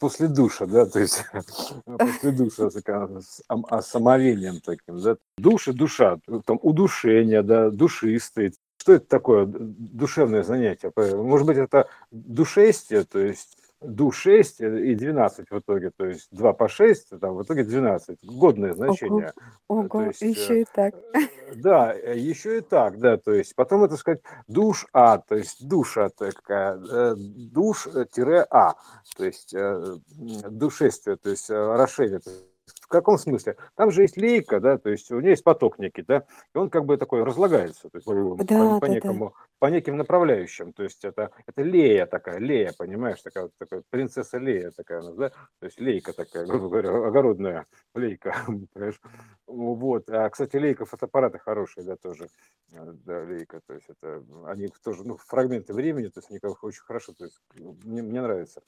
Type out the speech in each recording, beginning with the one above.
после душа, да, то есть после душа с самовением таким, да. Душ и душа, там удушение, да, душистый. Что это такое душевное занятие? Может быть, это душестие, то есть ду 6 и 12 в итоге, то есть 2 по 6, там в итоге 12. Годное значение. Ого, ого, есть, еще э, и так. Да, э, еще и так, да, то есть потом это сказать душ А, то есть душа такая, э, душ-а, то есть душествие, то есть расширение, каком смысле? Там же есть лейка, да, то есть у нее есть поток некий, да, и он как бы такой разлагается, то есть да, по, по, да, некому, да. по неким направляющим, то есть это, это лея такая, лея, понимаешь, такая, такая принцесса лея такая, да, то есть лейка такая, грубо говоря, огородная лейка, понимаешь, вот, а, кстати, лейка фотоаппараты хорошие, да, тоже, э, да, лейка, то есть это, они тоже, ну, фрагменты времени, то есть они очень хорошо, то есть мне, мне нравится.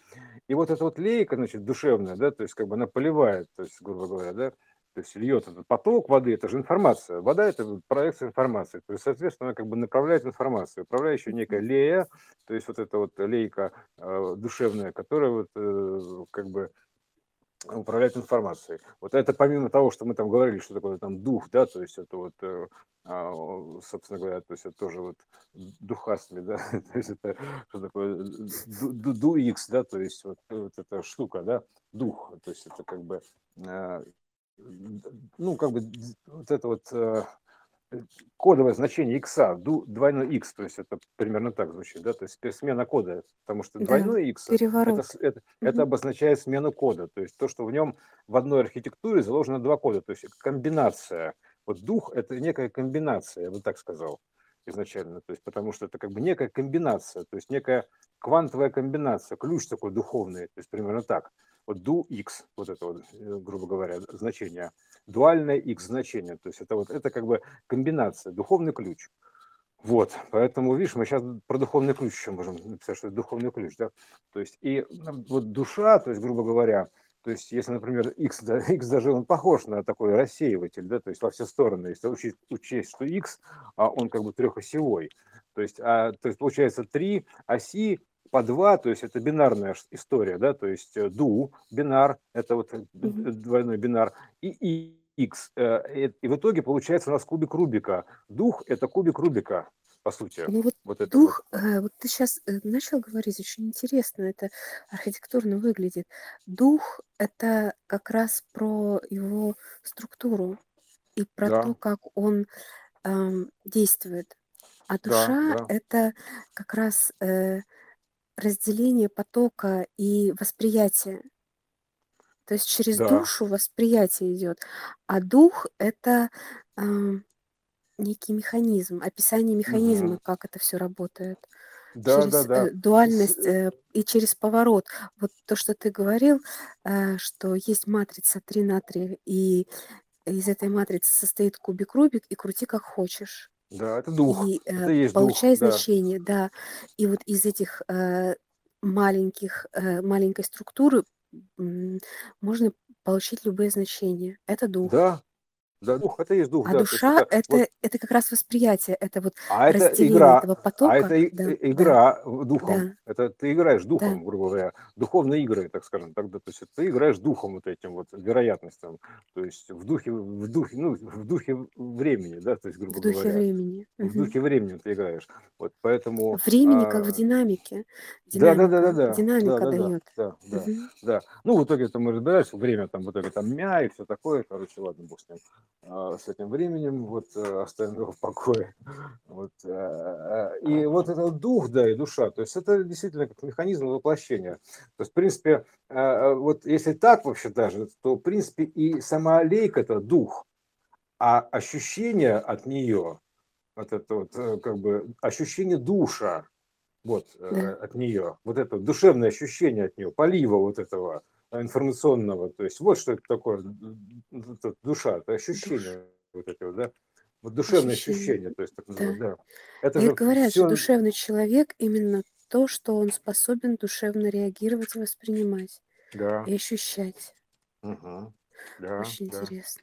И вот эта вот лейка, значит, душевная, да, то есть как бы она поливает, то есть, грубо говоря, да, то есть льет этот поток воды, это же информация. Вода – это проекция информации. То есть, соответственно, она как бы направляет информацию. Управляющая некая лея, то есть вот эта вот лейка э, душевная, которая вот э, как бы управляет информацией. Вот это помимо того, что мы там говорили, что такое там дух, да, то есть это вот, э, а, собственно говоря, то есть это тоже вот духасми, да, то есть это что такое ду X, да, то есть вот, вот эта штука, да, дух, то есть это как бы, э, ну, как бы вот это вот э, кодовое значение x, двойной x, то есть это примерно так звучит, да, то есть смена кода, потому что двойной x это, это, это обозначает смену кода, то есть то, что в нем в одной архитектуре заложено два кода, то есть комбинация. Вот дух это некая комбинация, я бы так сказал изначально, то есть потому что это как бы некая комбинация, то есть некая квантовая комбинация, ключ такой духовный, то есть примерно так. Вот do x, вот это вот, э, грубо говоря, значение, дуальное x значение, то есть это вот, это как бы комбинация, духовный ключ. Вот, поэтому, видишь, мы сейчас про духовный ключ еще можем написать, что это духовный ключ, да, то есть и вот душа, то есть, грубо говоря, то есть, если, например, x, да, x даже он похож на такой рассеиватель, да, то есть во все стороны, если учесть, учесть что x, а он как бы трехосевой, то есть, а, то есть получается три оси по два, то есть это бинарная история, да, то есть ду, бинар, это вот двойной бинар, и x. Э, и в итоге получается у нас кубик Рубика. Дух – это кубик Рубика, по сути. Ну вот, вот дух, вот. Э, вот ты сейчас э, начал говорить, очень интересно это архитектурно выглядит. Дух – это как раз про его структуру и про да. то, как он эм, действует. А душа да, да. – это как раз э, разделение потока и восприятия. То есть через Да. душу восприятие идет, а дух это а, некий механизм, описание механизма, Мгм. как это все работает. Да, Через да, да. э, дуальность э, и через поворот. Вот то, что ты говорил, э, что есть матрица 3 на 3, и из этой матрицы состоит кубик Рубик, и крути как хочешь. Да, это дух. И Это э, есть дух, получай да. значение, да. И вот из этих э, маленьких, э, маленькой структуры можно получить любые значения. Это дух. Да, да, дух, это есть дух, А да. душа это, вот, это, как раз восприятие, это вот а это игра, этого а потока. это и- Да, игра да, духом. да, Это ты играешь да. духом, грубо говоря, духовные игры, так скажем. Тогда, то есть ты играешь духом вот этим вот вероятностям, то есть в духе, в духе, ну, в духе времени, да, то есть грубо В духе говоря, времени. в Мгм. духе времени ты играешь. Вот поэтому, Времени как в а, динамике. да, да, да, да, Динамика. да, да, Динамика да, да, дает. да, да, Мгм. да. Ну, в итоге это мы разбирались, время там, в итоге там мя и все такое, короче, ладно, бог с ним, а, с этим временем, вот э, оставим его в покое. Вот, э, э, и вот этот дух, да, и душа, то есть это действительно как механизм воплощения. То есть, в принципе, вот если так вообще даже, то, в принципе, и сама аллейка – это дух, а ощущение от нее, вот это вот, как бы, ощущение душа, вот, Да. от нее, вот это душевное ощущение от нее, полива вот этого информационного, то есть вот что это такое, душа, это ощущение вот этого, да, вот душевное Ощущение. ощущение, то есть так Да. называемое, да. Это И же говорят, что все, душевный человек именно то, что он способен душевно реагировать и воспринимать да, и ощущать. мгм, да, Очень да. интересно.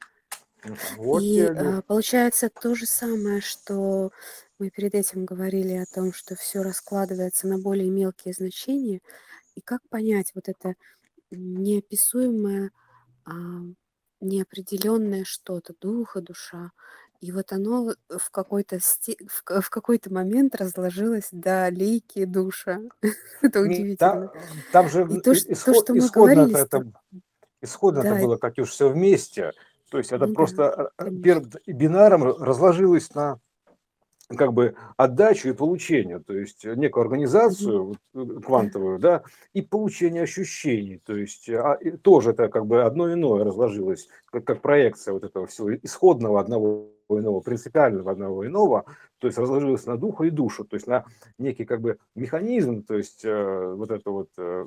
Вот И а, получается то же самое, что мы перед этим говорили о том, что все раскладывается на более мелкие значения. И как понять вот это неописуемое, а, неопределенное что-то, дух и душа. И вот оно в какой-то сте в ка в какой-то момент разложилось до лейки душа. Это удивительно. та там же И то, что мы говорили с тоб это исходно-то да, эт было, Катюш, всё вместе. То есть это Ну да, просто, конечно. перд бинаром разложилось на как бы отдачу и получение, то есть некую Мгм. организацию вот, э, квантовую, да, и получение ощущений. То есть, а, и тоже это как бы одно иное разложилось, как как проекция вот этого всего исходного одного иного, принципиального одного иного, то есть разложилось на духа и душу, то есть на некий как бы механизм, то есть, э, вот это вот, э,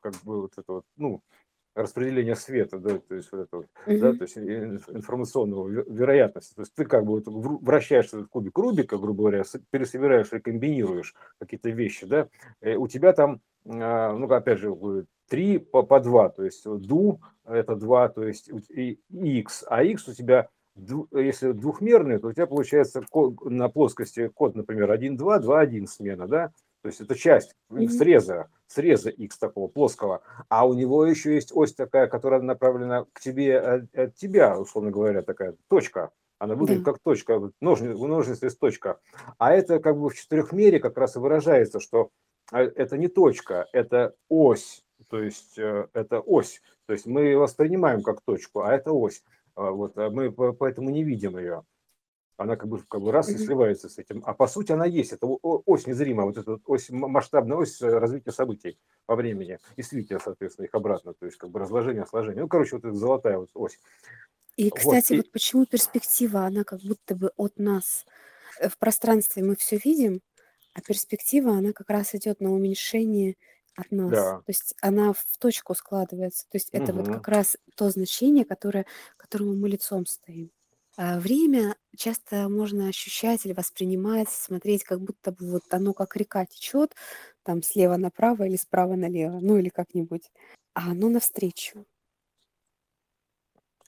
как бы вот это вот, ну, распределение света, да, то есть вот это вот, да, Мгм. то есть и инф информационного ве вероятности. То есть ты как бы вот вращаешь этот кубик Рубика, грубо говоря, пересобираешь и комбинируешь какие-то вещи, да, э, у тебя там, а, ну, опять же, будет 3 по по 2, то есть ду- это 2, то есть и икс, а икс у тебя если двухмерный, то у тебя получается на плоскости код, например, 1 2, 2 1 смена, да. То есть это часть среза среза икс такого плоского, а у него еще есть ось такая, которая направлена к тебе от от тебя, условно говоря, такая точка. Она выглядит Да. как точка, вот ножни ножницы с точка. А это как бы в четырехмере как раз и выражается, что, а, это не точка, это ось, то есть, э, это ось. То есть мы воспринимаем как точку, а это ось. А, вот, а мы по поэтому не видим ее. Она как бы как бы раз и сливается с этим. А по сути она есть. Это ось незримая, вот эта вот ось, масштабная ось развития событий во времени и слития, соответственно, их обратно. То есть как бы разложение, сложение. Ну, короче, вот эта золотая вот ось. И, Вот кстати, и вот почему перспектива, она как будто бы от нас. Э, в пространстве мы всё видим, а перспектива, она как раз идет на уменьшение от нас. Да. То есть она в точку складывается. То есть это вот Мгм. как раз то значение, которое к которому мы лицом стоим. А время часто можно ощущать или воспринимать, смотреть, как будто бы вот оно как река течет там слева направо или справа налево, ну или как-нибудь, а оно навстречу.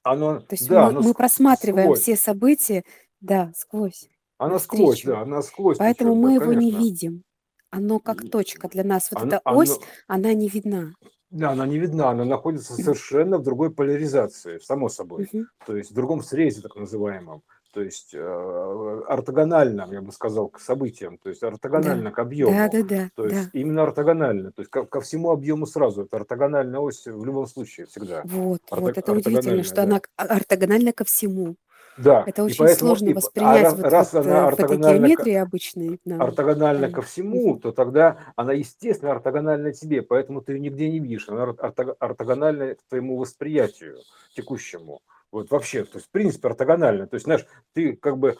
Оно, То есть да, мы оно мы ск просматриваем сквозь. все события, да, сквозь, Оно сквозь, навстречу. да, оно насквозь Поэтому течет, да, мы его не конечно. видим. Оно как И точка для нас. Вот оно эта ось, оно она не видна. Да, она не видна, она находится совершенно в другой поляризации, само собой. Мгм. То есть в другом срезе так называемом. То есть, э, ортогонально, я бы сказал, к событиям, то есть Да. ортогонально к объему. Да-да-да, То есть да. именно ортогонально, то есть ко ко всему объему сразу. Это ортогональная ось в любом случае всегда. Вот, Орто вот это удивительно, что она да. к а ортогональна ко всему. Да, Это и очень поэтому, сложно и а воспринять ра вот вот, раз она э, в этой ортогональна к геометрии обычной нам. ортогональна ко всему, то тогда она, естественно, ортогональна тебе, поэтому ты её нигде не видишь. Она ор ортого ортогональна к твоему восприятию текущему. Вот вообще, то есть в принципе ортогональна. То есть, знаешь, ты как бы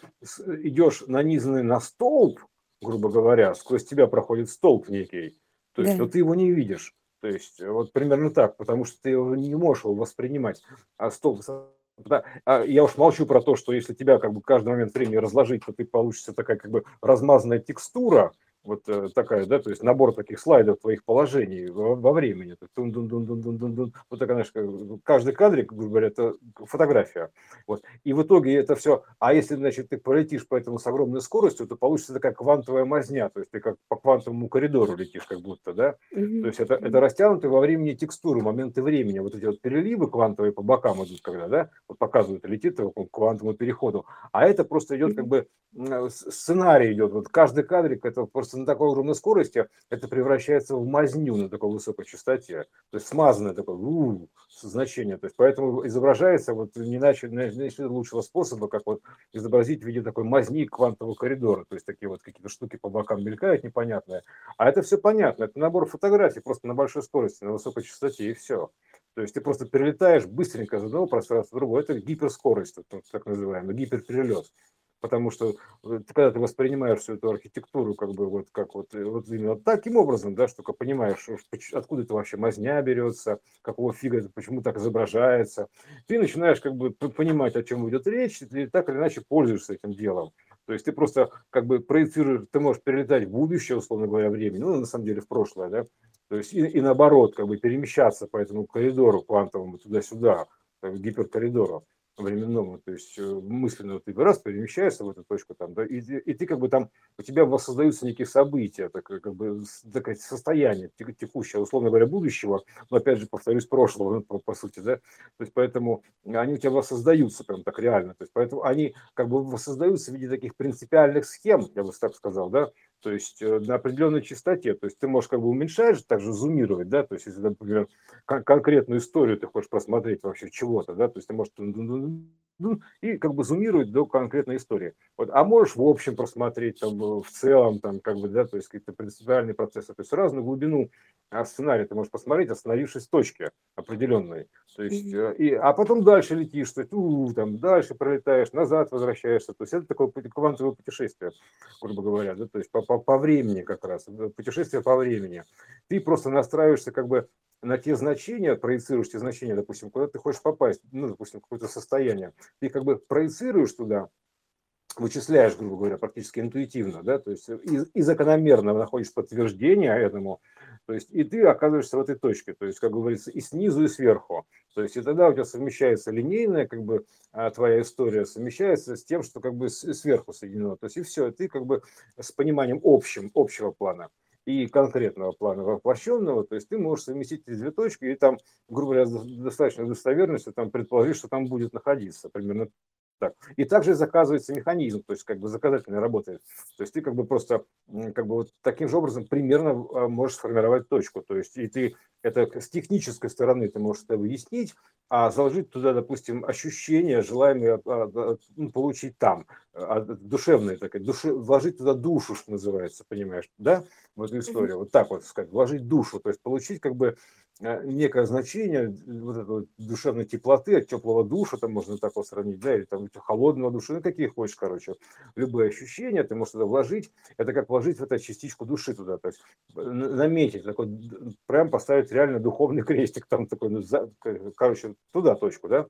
идешь нанизанный на столб, грубо говоря, сквозь тебя проходит столб некий, то есть, но Да. ты его не видишь. То есть вот примерно так, потому что ты его не можешь его воспринимать. А столб да, а я уж молчу про то, что если тебя как бы каждый момент времени разложить, то ты получится такая как бы размазанная текстура, вот, э, такая, да, то есть набор таких слайдов твоих положений во во времени. Тун дун дун дун дун дун дун. Вот такая, знаешь, каждый кадрик, грубо говоря, это фотография. Вот. И в итоге это всё а если, значит, ты полетишь по этому с огромной скоростью, то получится такая квантовая мазня. То есть ты как по квантовому коридору летишь как будто, да. То есть это это растянутые во времени текстуры, моменты времени. Вот эти вот переливы квантовые по бокам идут, когда, да, вот показывают, летит по квантовому переходу. А это просто идет как бы, сценарий идет. Вот каждый кадрик- это просто на такой огромной скорости это превращается в мазню на такой высокой частоте. То есть смазанное такое у значение. То есть поэтому изображается вот не иначе не лучшего способа, как вот изобразить в виде такой мазни квантового коридора. То есть такие вот какие-то штуки по бокам мелькают непонятные. А это всё понятно. Это набор фотографий просто на большой скорости, на высокой частоте и всё. То есть ты просто перелетаешь быстренько из одного пространства в другое. Это гиперскорость, так называемый гиперперелет. Потому что, э, когда ты воспринимаешь всю эту архитектуру как бы вот как вот, э, вот именно таким образом, да, что понимаешь, откуда эта вообще мазня берется, какого фига это, почему так изображается. Ты начинаешь как бы понимать, о чём идет речь, и ты так или иначе пользуешься этим делом. То есть ты просто как бы проецируешь, ты можешь перелетать в будущее, условно говоря, времени, ну, на самом деле в прошлое, да. То есть и и наоборот, как бы перемещаться по этому коридору квантовому туда-сюда, гиперкоридору. Временному, то есть э, мысленно ты раз перемещаешься в эту точку там, да, и, и ты как бы там, у тебя воссоздаются некие события, так, как бы такое состояние текущее, условно говоря, будущего, но опять же, повторюсь, прошлого, ну, по, по сути, да, то есть поэтому они у тебя воссоздаются прям так реально, то есть поэтому они как бы воссоздаются в виде таких принципиальных схем, я бы так сказал, да, то есть э, на определенной частоте, то есть ты можешь как бы уменьшать, также зумировать, да, то есть если, например, кон- конкретную историю ты хочешь просмотреть вообще чего-то, да, то есть ты можешь и как бы зумировать до конкретной истории. Вот, а можешь в общем просмотреть там э, в целом, там как бы, да, то есть какие-то принципиальные процессы, то есть разную глубину сценария ты можешь посмотреть, остановившись в точке определенной. То есть, mm-hmm. и, а потом дальше летишь, то есть, у, там, дальше пролетаешь, назад возвращаешься. То есть это такое квантовое путешествие, грубо говоря, да, то есть по, по, по времени как раз, путешествие по времени. Ты просто настраиваешься как бы на те значения, проецируешь те значения, допустим, куда ты хочешь попасть, ну, допустим, какое-то состояние, ты как бы проецируешь туда, вычисляешь, грубо говоря, практически интуитивно, да, то есть и, и закономерно находишь подтверждение этому, то есть и ты оказываешься в этой точке, то есть, как говорится, и снизу, и сверху. То есть и тогда у тебя совмещается линейная, как бы, а, твоя история совмещается с тем, что как бы сверху соединено. То есть и все, ты как бы с пониманием общим, общего плана и конкретного плана воплощенного, то есть ты можешь совместить эти две точки и там, грубо говоря, с достаточной достоверностью там предположить, что там будет находиться, примерно так. И также заказывается механизм, то есть как бы заказательно работает. То есть ты как бы просто как бы вот таким же образом примерно а, можешь сформировать точку. То есть и ты это с технической стороны ты можешь это выяснить, а заложить туда, допустим, ощущения, желаемые а, ну, получить там, душевные, так души, вложить туда душу, что называется, понимаешь, да, в эту историю. Вот так вот сказать, вложить душу, то есть получить как бы Э, некое значение вот этой вот душевной теплоты, от теплого душа, там можно так вот сравнить, да, или там холодного душа, ну какие хочешь, короче, любые ощущения ты можешь туда вложить, это как вложить в эту частичку души туда, то есть э, наметить, такой, прям поставить реально духовный крестик, там такой, ну, за, короче, туда точку, да,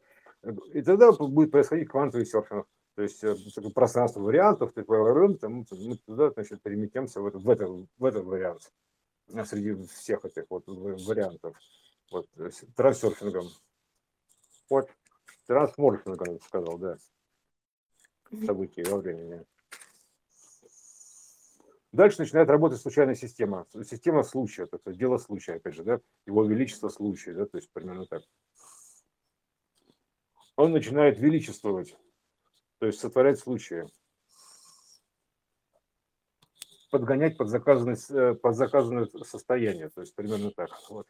и тогда будет происходить квантовый серфинг. То есть э, пространство вариантов, ты там, мы туда, значит, переместимся в, это, в, это, в этот вариант среди всех этих вот вариантов. Вот, трансерфингом. Вот, трансморфингом, сказал, да. События во времени. Дальше начинает работать случайная система. Система случая, это дело случая, опять же, да, его величество случая, да, то есть примерно так. Он начинает величествовать, то есть сотворять случаи подгонять под заказанное, э, под заказанное состояние, то есть примерно так. Вот.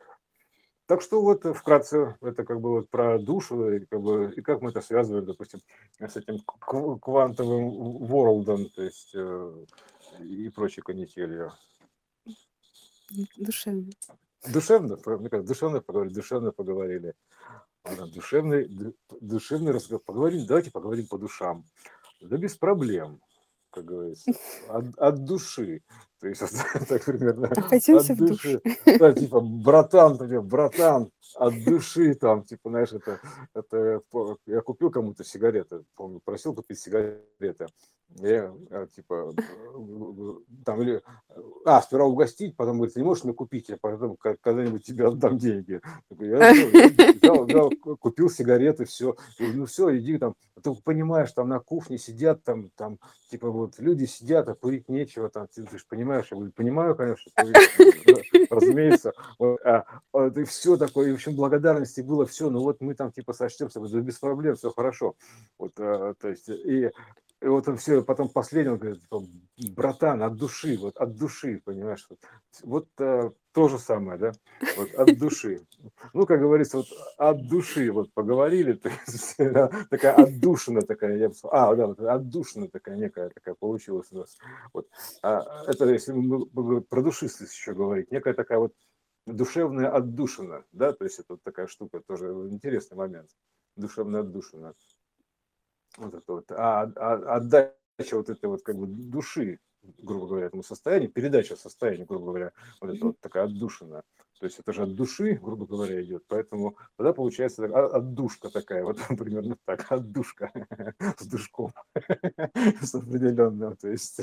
Так что вот вкратце это как бы вот про душу и как, бы, и как мы это связываем, допустим, с этим квантовым ворлдом, то есть э, и прочей канителью. Душевно. Душевно, мне кажется, душевно поговорили, душевно поговорили. Душевный, душевный разговор. Поговорим, давайте поговорим по душам. Да без проблем как говорится, от, от души. То есть, так примерно, Находимся от души. Да, типа, братан, братан, от души, там, типа, знаешь, это, это я купил кому-то сигареты, помню, просил купить сигареты. Я, а, типа, там, или, а, сперва угостить, потом говорит, не можешь мне купить, я потом когда-нибудь тебе отдам деньги. Я взял, взял, купил сигареты, все, ну все, иди там, а ты понимаешь, там на кухне сидят, там, там, типа, вот люди сидят, а курить нечего, там, ты, ты же понимаешь, я говорю, понимаю, конечно, разумеется, вот, а, а, и все такое, и, в общем, благодарности было все, ну вот мы там, типа, сочтемся, без проблем, все хорошо, вот, а, то есть, и и вот он все, потом последний, он говорит, братан, от души, вот от души, понимаешь, вот, вот а, то же самое, да, вот от души. Ну, как говорится, вот от души вот поговорили, то есть, такая отдушина такая, я бы сказал, а, да, вот отдушина такая некая такая получилась у нас. Вот. А это если мы про душистость еще говорить, некая такая вот душевная отдушина, да, то есть это вот такая штука, тоже интересный момент, душевная отдушина вот это вот, а, а отдача вот этой вот как бы души, грубо говоря, этому состоянию, передача состояния, грубо говоря, вот это вот такая отдушина. То есть это же от души, грубо говоря, идет. Поэтому тогда получается отдушка такая, вот примерно так, отдушка с душком, с определенным, то есть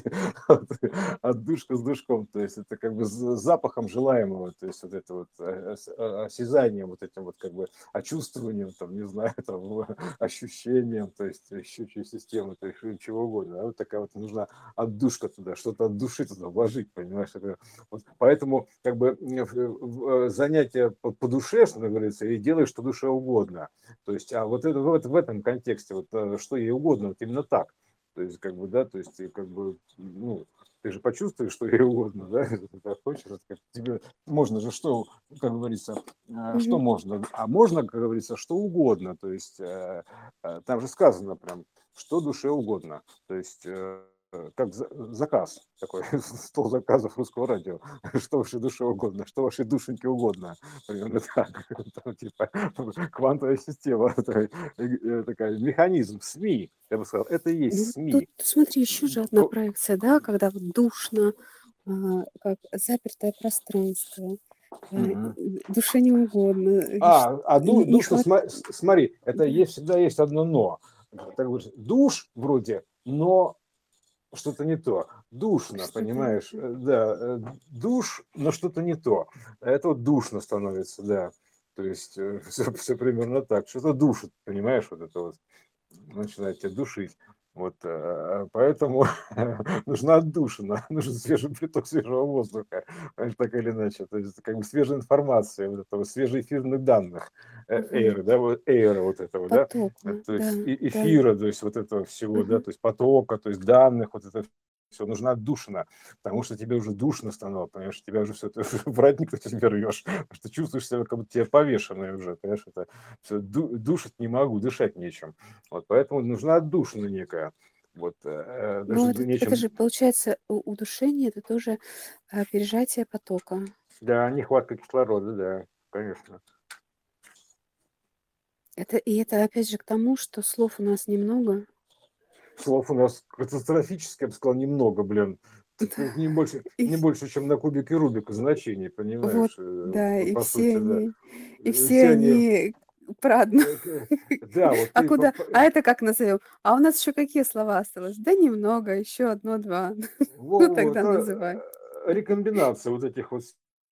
отдушка с душком, то есть это как бы с запахом желаемого, то есть вот это вот э, э, осязанием, вот этим вот как бы очувствованием, там, не знаю, там, ощущением, то есть щучьей системы, то есть чего угодно. А вот такая вот нужна отдушка туда, что-то от души туда вложить, понимаешь? Поэтому как бы Э, занятие по, по душе, что говорится, и делаешь что душе угодно. То есть, а вот это, вот в этом контексте, вот э, что ей угодно, вот именно так. То есть, как бы, да, то есть, как бы, ну, ты же почувствуешь, что ей угодно, да, ты хочешь, как тебе можно же что, как говорится, mm-hmm. что можно, а можно, как говорится, что угодно, то есть там же сказано прям, что душе угодно, то есть Э, как заказ такой, стол заказов русского радио, что вашей душе угодно, что вашей душеньке угодно, примерно так, Там, типа квантовая система, такая, э, такая, механизм, СМИ, я бы сказал, это и есть ну, СМИ. Тут, смотри, еще же одна проекция, да, когда вот душно, а, как запертое пространство, угу. душе не угодно. А, а ду, душно, хват... смотри, это есть, всегда есть одно но. Так, душ вроде, но что-то не то. Душно, что понимаешь? Э, да, э, душ, но что-то не то. Это вот душно становится, да. То есть все, э, все примерно так. Что-то душит, понимаешь, вот это вот начинает тебя душить. Вот, поэтому нужна отдушина, нужен свежий приток свежего воздуха, так или иначе, то есть как бы свежая информация, вот этого, свежие эфирных данных, эйра, да, вот эйра вот этого, да, то есть да, эфира, да. то есть вот этого всего, да, то есть потока, то есть данных, вот это все, нужна отдушина, потому что тебе уже душно становится, понимаешь, тебя уже все, ты уже воротник ты себе рвешь, потому что чувствуешь себя, как будто тебе повешенное уже, понимаешь, это все, душить не могу, дышать нечем, вот, поэтому нужна отдушина некая, вот, э, даже ну, это, нечем... это же, получается, удушение, это тоже э, пережатие потока. Да, нехватка кислорода, да, конечно. Это, и это опять же к тому, что слов у нас немного, слов у нас катастрофически, я бы сказал, немного, блин. Не больше, не больше, чем на кубике Рубика значений, понимаешь? Вот, э, да, и все сути, они, да. и все, все они, про Да, вот а куда? По... А это как назовем? А у нас еще какие слова осталось? Да немного, еще одно-два. Ну тогда а, называй. Рекомбинация вот этих вот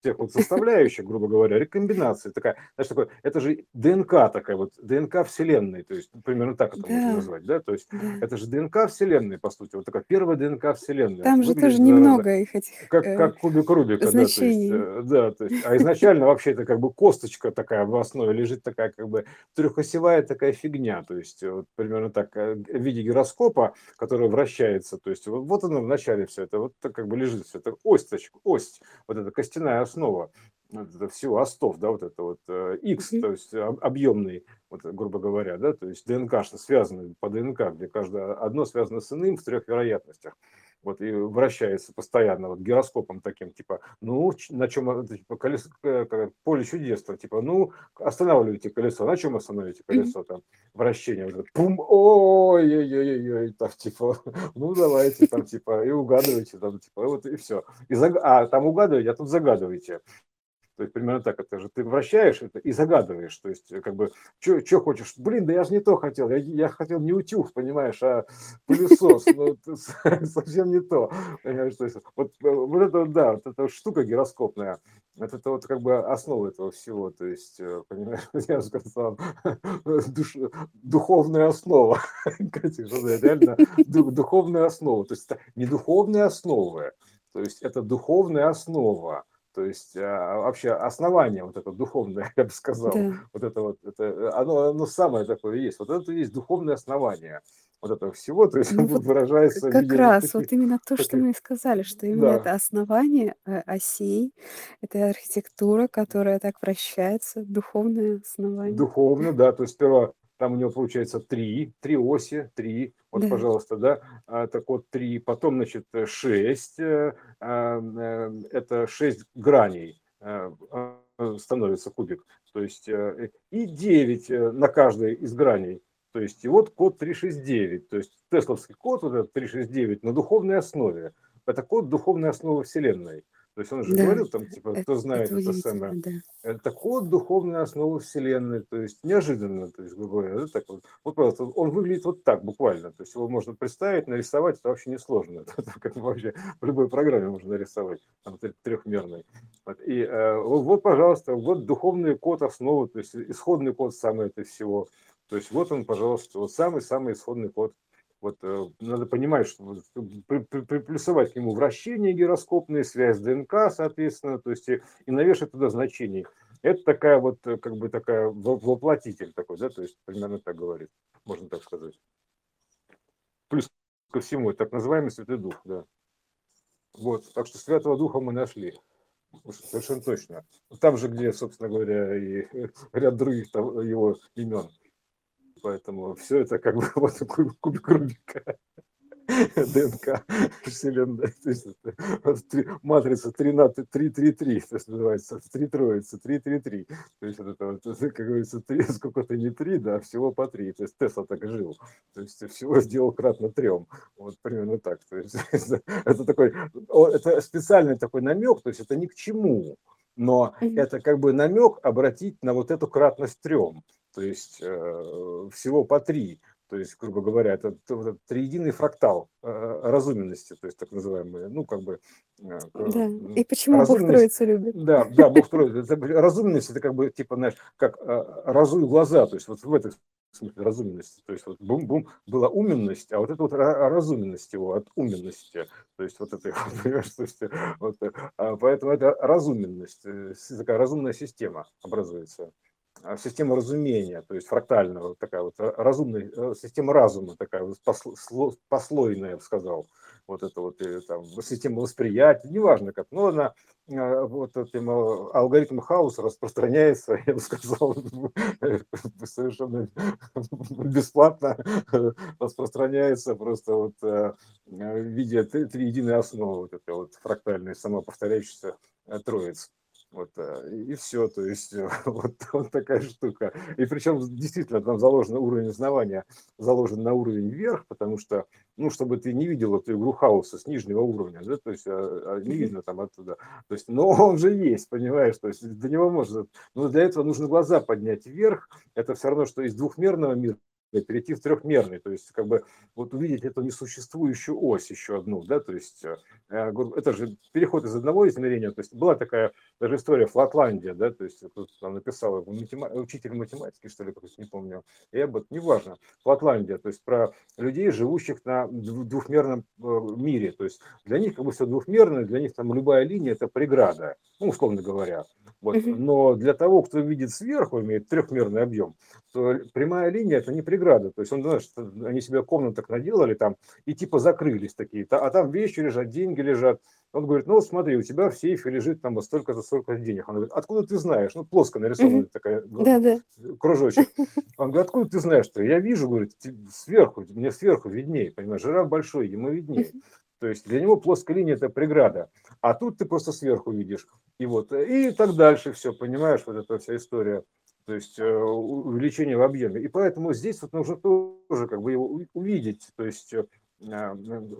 тех вот составляющих, грубо говоря, рекомбинации такая, знаешь, такое, это же ДНК такая вот, ДНК Вселенной, то есть примерно так это да. можно назвать, да, то есть да. это же ДНК Вселенной, по сути, вот такая первая ДНК Вселенной. Там же тоже немного их этих как, э, как кубик Рубика, значений. да, то есть, э, да, то есть, а изначально вообще это как бы косточка такая в основе лежит такая как бы трехосевая такая фигня, то есть вот примерно так э, в виде гироскопа, которая вращается, то есть вот, вот оно в начале все это, вот как бы лежит все это, ось, ось, вот эта костяная основа всего остов, да, вот это вот X, то есть объемный, вот, грубо говоря, да, то есть ДНК, что связано по ДНК, где каждое одно связано с иным в трех вероятностях. Вот и вращается постоянно вот гироскопом таким, типа, ну, на чем, типа, колесо, поле чудес, типа, ну, останавливайте колесо, на чем остановите колесо, там, вращение, вот, пум, ой-ой-ой-ой, там, типа, ну, давайте, там, типа, и угадывайте, там, типа, вот и все. И заг... А, там угадываете, а тут загадываете. То есть примерно так, это же ты вращаешь это и загадываешь. То есть как бы, что хочешь? Блин, да я же не то хотел. Я, я хотел не утюг, понимаешь, а пылесос. Ну, совсем не то. То есть, вот, вот это, да, вот эта штука гироскопная. Это, это вот как бы основа этого всего. То есть, э, понимаешь, я сказал, душ, духовная основа. Реально духовная основа. То есть не духовная основа, то есть это духовная основа то есть а, вообще основание вот это духовное, я бы сказал, да. вот это вот, это, оно, оно самое такое есть. Вот это есть духовное основание вот этого всего, то есть ну, вот выражается... Как виде, раз, таких, вот именно то, таких... что мы сказали, что именно да. это основание э, осей, это архитектура, которая так вращается, духовное основание. Духовно, да, то есть сперва там у него получается три, три оси, три, вот, да. пожалуйста, да, а, так вот три, потом, значит, шесть, э, а, э, это шесть граней э, становится кубик, то есть и девять на каждой из граней, то есть и вот код 369, то есть тесловский код вот этот 369 на духовной основе, это код духовной основы Вселенной, То есть он же Да, говорил там, типа, это, кто знает это это самое. да. Это код духовной основы Вселенной, то есть неожиданно, то есть, грубо говоря, да, так вот. Вот просто он выглядит вот так буквально, то есть его можно представить, нарисовать, это вообще несложно, это как вообще в любой программе можно нарисовать, там трехмерной. Вот. И э, вот, вот, пожалуйста, вот духовный код основы, то есть исходный код самый это всего. То есть вот он, пожалуйста, вот самый-самый исходный код. Вот э, надо понимать, что приплюсовать к нему вращение гироскопные, связь ДНК, соответственно, то есть и, и навешать туда значений. Это такая вот, э, как бы такая воплотитель такой, да, то есть примерно так говорит, можно так сказать. Плюс ко всему, так называемый Святой Дух, да. Вот, так что Святого Духа мы нашли. Совершенно точно. Там же, где, собственно говоря, и ряд других его имен. Поэтому все это как бы вот кубик Рубика. ДНК Вселенной. То есть это, матрица 3 на 3, 3, 3, то есть называется 3 троица, 3, 3, 3. То есть это, вот, как говорится, 3, сколько-то не 3, да, всего по 3. То есть Тесла так жил. То есть всего сделал кратно трем. Вот примерно так. То есть это такой, это специальный такой намек, то есть это ни к чему. Но это как бы намек обратить на вот эту кратность трем то есть э, всего по три. То есть, грубо говоря, это, это триединый фрактал э, разуменности, то есть так называемые, ну, как бы... Э, да, и почему Бог Троицу любит. Да, да, Бог Троицу. Разуменность, это как бы, типа, знаешь, как разуй глаза, то есть вот в этом смысле разуменности. То есть вот бум-бум была уменность, а вот это вот разуменность его от уменности. То есть вот это, понимаешь, то есть, вот, а поэтому это разуменность, такая разумная система образуется. А, система разумения, то есть фрактального, такая вот э, разумная э, система разума, такая вот послойная, я бы сказал, вот это вот э, там, система восприятия, неважно как, но она вот этим алгоритм хаоса распространяется, я бы сказал, совершенно бесплатно распространяется просто вот в виде единой основы, вот этой вот фрактальной самоповторяющейся троицы. Вот, э, и все, то есть вот, вот такая штука. И причем действительно там заложен уровень узнавания, заложен на уровень вверх, потому что, ну, чтобы ты не видел эту игру хаоса с нижнего уровня, да, то есть а, а не видно там оттуда. То есть, но он же есть, понимаешь, то есть до него можно, но для этого нужно глаза поднять вверх, это все равно, что из двухмерного мира перейти в трехмерный, то есть как бы вот увидеть эту несуществующую ось еще одну, да, то есть э, это же переход из одного измерения, то есть была такая даже история Флатландия, да, то есть тут там написал матема... учитель математики, что ли, не помню, я бы, неважно, Флатландия, то есть про людей, живущих на двухмерном э, мире, то есть для них как бы все двухмерное, для них там любая линия это преграда, ну, условно говоря, вот. Но для того, кто видит сверху, имеет трехмерный объем, то прямая линия это не преграда. То есть он знает, что они себе комнаток наделали там и типа закрылись такие, а там вещи лежат, деньги лежат. Он говорит, ну смотри, у тебя в сейфе лежит там вот столько-то, столько денег. Он говорит, откуда ты знаешь? Ну, плоско нарисована такая да, да. кружочек. Он говорит, откуда ты знаешь, что я вижу, говорит, сверху, мне сверху виднее, понимаешь, жираф большой, ему виднее. То есть для него плоская линия – это преграда. А тут ты просто сверху видишь. И вот, и так дальше все, понимаешь, вот эта вся история. То есть э, увеличение в объеме. И поэтому здесь вот нужно тоже как бы его увидеть, то есть э,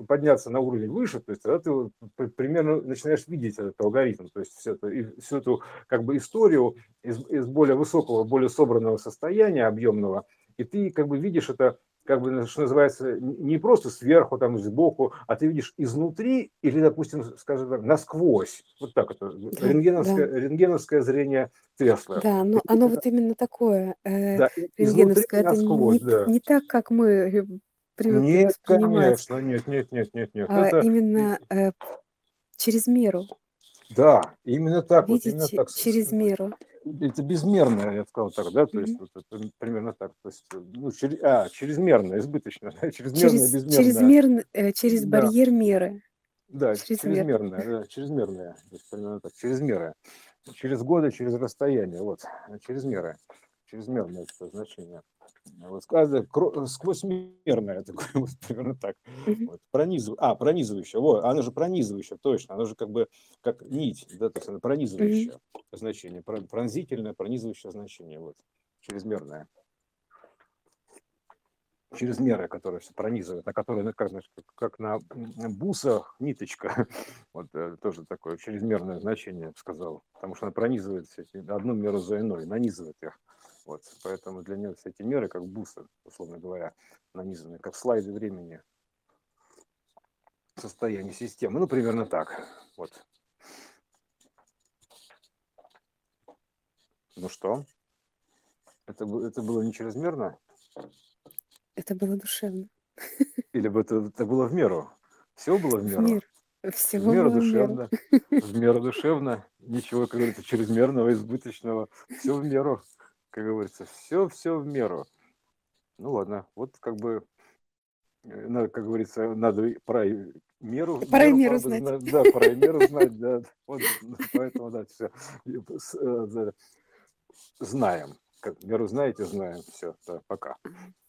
подняться на уровень выше, то есть тогда ты примерно начинаешь видеть этот алгоритм, то есть все это, и всю эту как бы историю из, из более высокого, более собранного состояния объемного, и ты как бы видишь это как бы, что называется, не просто сверху, там, сбоку, а ты видишь изнутри или, допустим, скажем так, насквозь. Вот так это. Да, рентгеновское, да. рентгеновское зрение Тесла. Да, но оно это, вот именно такое. Э, да, рентгеновское. Это насквозь, не, да. не так, как мы э, привыкли Нет, конечно, нет, нет, нет, нет, нет. А это... именно э, через меру. Да, именно так. Видите, вот, именно так. через меру это безмерное, я сказал так, да, то есть mm-hmm. вот это примерно так, то есть, ну, чер, а, чрезмерно, избыточно, чрезмерно, через, безмерно. Чрезмерно, э, через да. барьер меры. Да, чрезмерное, да, чрезмерное, примерно так, чрезмерное, через годы, через расстояние, вот, чрезмерное, чрезмерное это значение. Вот, сквозь мерное, такое, вот, примерно так. Вот, пронизыв... А, пронизывающее. Вот, оно же пронизывающее, точно. Оно же как бы как нить, да, то есть оно пронизывающее mm-hmm. значение, пронзительное, пронизывающее значение, вот, чрезмерное. через меры, которые все пронизывают, на которые, ну, как, как на бусах ниточка, вот э, тоже такое чрезмерное значение, я бы сказал, потому что она пронизывает одну меру за иной, нанизывает их. Вот, поэтому для нее все эти меры, как бусы, условно говоря, нанизаны, как слайды времени состояние системы. Ну, примерно так. Вот. Ну что? Это, это было не чрезмерно? Это было душевно. Или бы это, это было в меру? Все было в меру? В мир. Всего в меру душевно. В меру душевно. Ничего, как говорится, чрезмерного, избыточного. Все в меру, как говорится. Все, все в меру. Ну ладно, вот как бы, э, надо, как говорится, надо про меру. Про меру, меру знать. Да, про меру знать, да. Вот, поэтому, да, все. Э, знаем. Меру знаете, знаем. Все, да, пока.